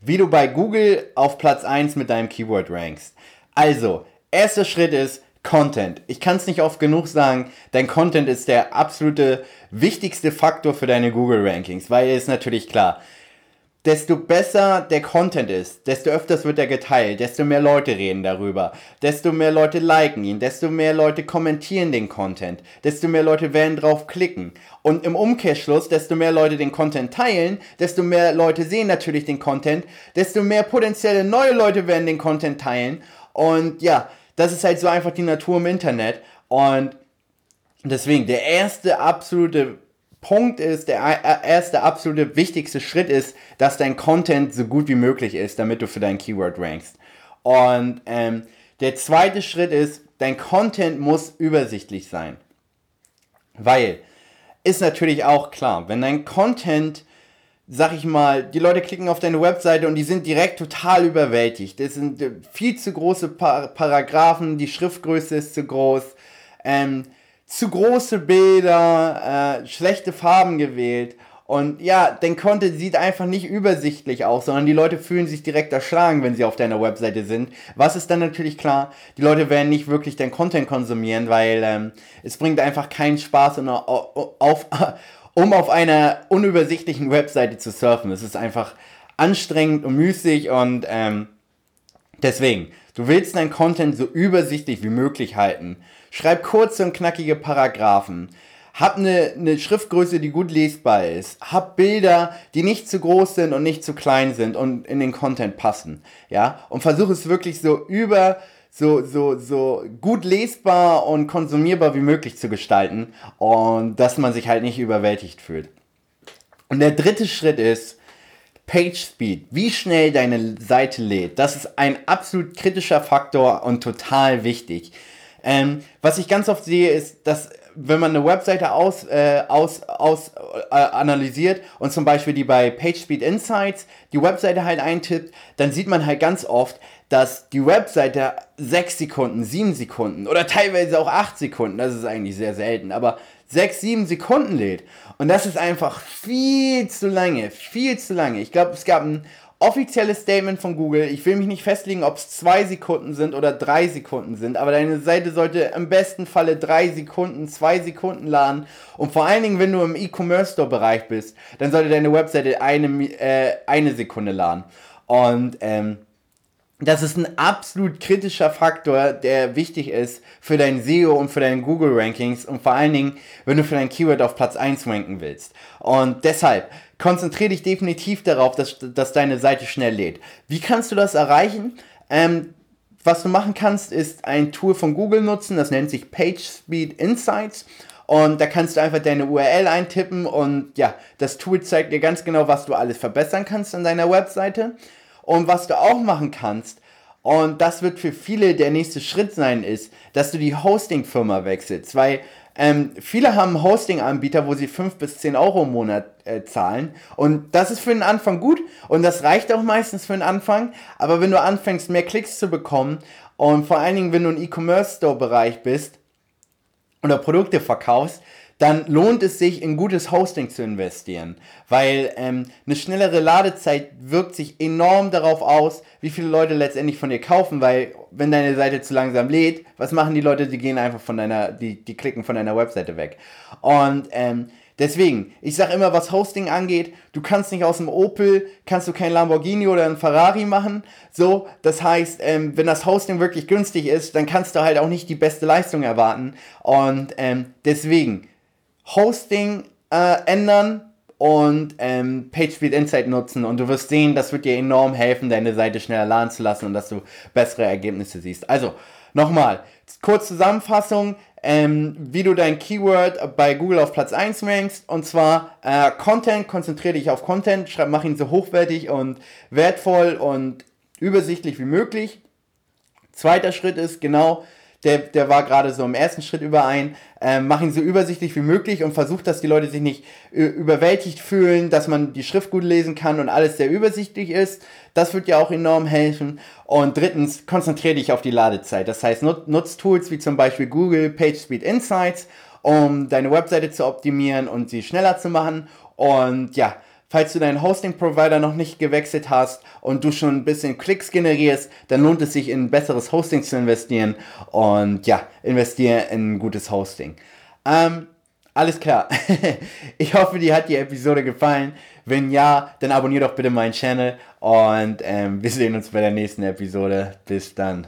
wie du bei Google auf Platz 1 mit deinem Keyword rankst. Also, erster Schritt ist Content. Ich kann es nicht oft genug sagen, dein Content ist der absolute wichtigste Faktor für deine Google Rankings, weil es natürlich klar, desto besser der Content ist, desto öfters wird er geteilt, desto mehr Leute reden darüber, desto mehr Leute liken ihn, desto mehr Leute kommentieren den Content, desto mehr Leute werden drauf klicken. Und im Umkehrschluss, desto mehr Leute den Content teilen, desto mehr Leute sehen natürlich den Content, desto mehr potenzielle neue Leute werden den Content teilen. Und ja, das ist halt so einfach die Natur im Internet. Und deswegen, der erste absolute Punkt ist, der erste absolute wichtigste Schritt ist, dass dein Content so gut wie möglich ist, damit du für dein Keyword rankst. Und ähm, der zweite Schritt ist, dein Content muss übersichtlich sein. Weil, ist natürlich auch klar, wenn dein Content, sag ich mal, die Leute klicken auf deine Webseite und die sind direkt total überwältigt. Das sind äh, viel zu große Paragraphen, die Schriftgröße ist zu groß. Ähm, zu große Bilder, äh, schlechte Farben gewählt. Und ja, dein Content sieht einfach nicht übersichtlich aus, sondern die Leute fühlen sich direkt erschlagen, wenn sie auf deiner Webseite sind. Was ist dann natürlich klar? Die Leute werden nicht wirklich dein Content konsumieren, weil ähm, es bringt einfach keinen Spaß, auf, um auf einer unübersichtlichen Webseite zu surfen. Es ist einfach anstrengend und müßig und ähm, deswegen, du willst dein Content so übersichtlich wie möglich halten. Schreib kurze und knackige Paragraphen. Hab eine, eine Schriftgröße, die gut lesbar ist. Hab Bilder, die nicht zu groß sind und nicht zu klein sind und in den Content passen. Ja, und versuch es wirklich so über, so, so, so gut lesbar und konsumierbar wie möglich zu gestalten und dass man sich halt nicht überwältigt fühlt. Und der dritte Schritt ist, Page Speed, wie schnell deine Seite lädt. Das ist ein absolut kritischer Faktor und total wichtig. Ähm, was ich ganz oft sehe, ist, dass wenn man eine Webseite aus, äh, aus, aus äh, analysiert und zum Beispiel die bei PageSpeed Insights die Webseite halt eintippt, dann sieht man halt ganz oft, dass die Webseite 6 Sekunden, 7 Sekunden oder teilweise auch 8 Sekunden, das ist eigentlich sehr selten, aber 6, 7 Sekunden lädt. Und das ist einfach viel zu lange, viel zu lange. Ich glaube, es gab ein offizielles Statement von Google. Ich will mich nicht festlegen, ob es zwei Sekunden sind oder drei Sekunden sind, aber deine Seite sollte im besten Falle drei Sekunden, zwei Sekunden laden. Und vor allen Dingen, wenn du im E-Commerce Store Bereich bist, dann sollte deine Webseite eine, äh, eine Sekunde laden. Und ähm, das ist ein absolut kritischer Faktor, der wichtig ist für dein SEO und für deine Google Rankings und vor allen Dingen, wenn du für dein Keyword auf Platz 1 ranken willst. Und deshalb konzentriere dich definitiv darauf, dass, dass deine Seite schnell lädt. Wie kannst du das erreichen? Ähm, was du machen kannst, ist ein Tool von Google nutzen, das nennt sich PageSpeed Insights. Und da kannst du einfach deine URL eintippen und ja, das Tool zeigt dir ganz genau, was du alles verbessern kannst an deiner Webseite. Und was du auch machen kannst, und das wird für viele der nächste Schritt sein, ist, dass du die Hosting-Firma wechselst. Weil ähm, viele haben Hosting-Anbieter, wo sie 5 bis 10 Euro im Monat äh, zahlen. Und das ist für den Anfang gut und das reicht auch meistens für den Anfang. Aber wenn du anfängst, mehr Klicks zu bekommen und vor allen Dingen, wenn du im E-Commerce-Store-Bereich bist oder Produkte verkaufst, dann lohnt es sich, in gutes Hosting zu investieren. Weil ähm, eine schnellere Ladezeit wirkt sich enorm darauf aus, wie viele Leute letztendlich von dir kaufen, weil wenn deine Seite zu langsam lädt, was machen die Leute? Die gehen einfach von deiner, die, die klicken von deiner Webseite weg. Und ähm, deswegen, ich sage immer, was Hosting angeht, du kannst nicht aus dem Opel, kannst du kein Lamborghini oder ein Ferrari machen. So, das heißt, ähm, wenn das Hosting wirklich günstig ist, dann kannst du halt auch nicht die beste Leistung erwarten. Und ähm, deswegen, Hosting äh, ändern und ähm, PageSpeed Insight nutzen und du wirst sehen, das wird dir enorm helfen, deine Seite schneller laden zu lassen und dass du bessere Ergebnisse siehst. Also, nochmal, kurz Zusammenfassung, ähm, wie du dein Keyword bei Google auf Platz 1 rankst und zwar äh, Content, konzentriere dich auf Content, schreib, mach ihn so hochwertig und wertvoll und übersichtlich wie möglich. Zweiter Schritt ist genau, der, der war gerade so im ersten Schritt überein. Ähm, mach ihn so übersichtlich wie möglich und versuch, dass die Leute sich nicht überwältigt fühlen, dass man die Schrift gut lesen kann und alles sehr übersichtlich ist. Das wird ja auch enorm helfen. Und drittens, konzentriere dich auf die Ladezeit. Das heißt, nut, nutz Tools wie zum Beispiel Google PageSpeed Insights, um deine Webseite zu optimieren und sie schneller zu machen. Und ja, falls du deinen Hosting-Provider noch nicht gewechselt hast und du schon ein bisschen Klicks generierst, dann lohnt es sich in besseres Hosting zu investieren und ja, investiere in ein gutes Hosting. Ähm, alles klar. ich hoffe, dir hat die Episode gefallen. Wenn ja, dann abonniere doch bitte meinen Channel und ähm, wir sehen uns bei der nächsten Episode. Bis dann.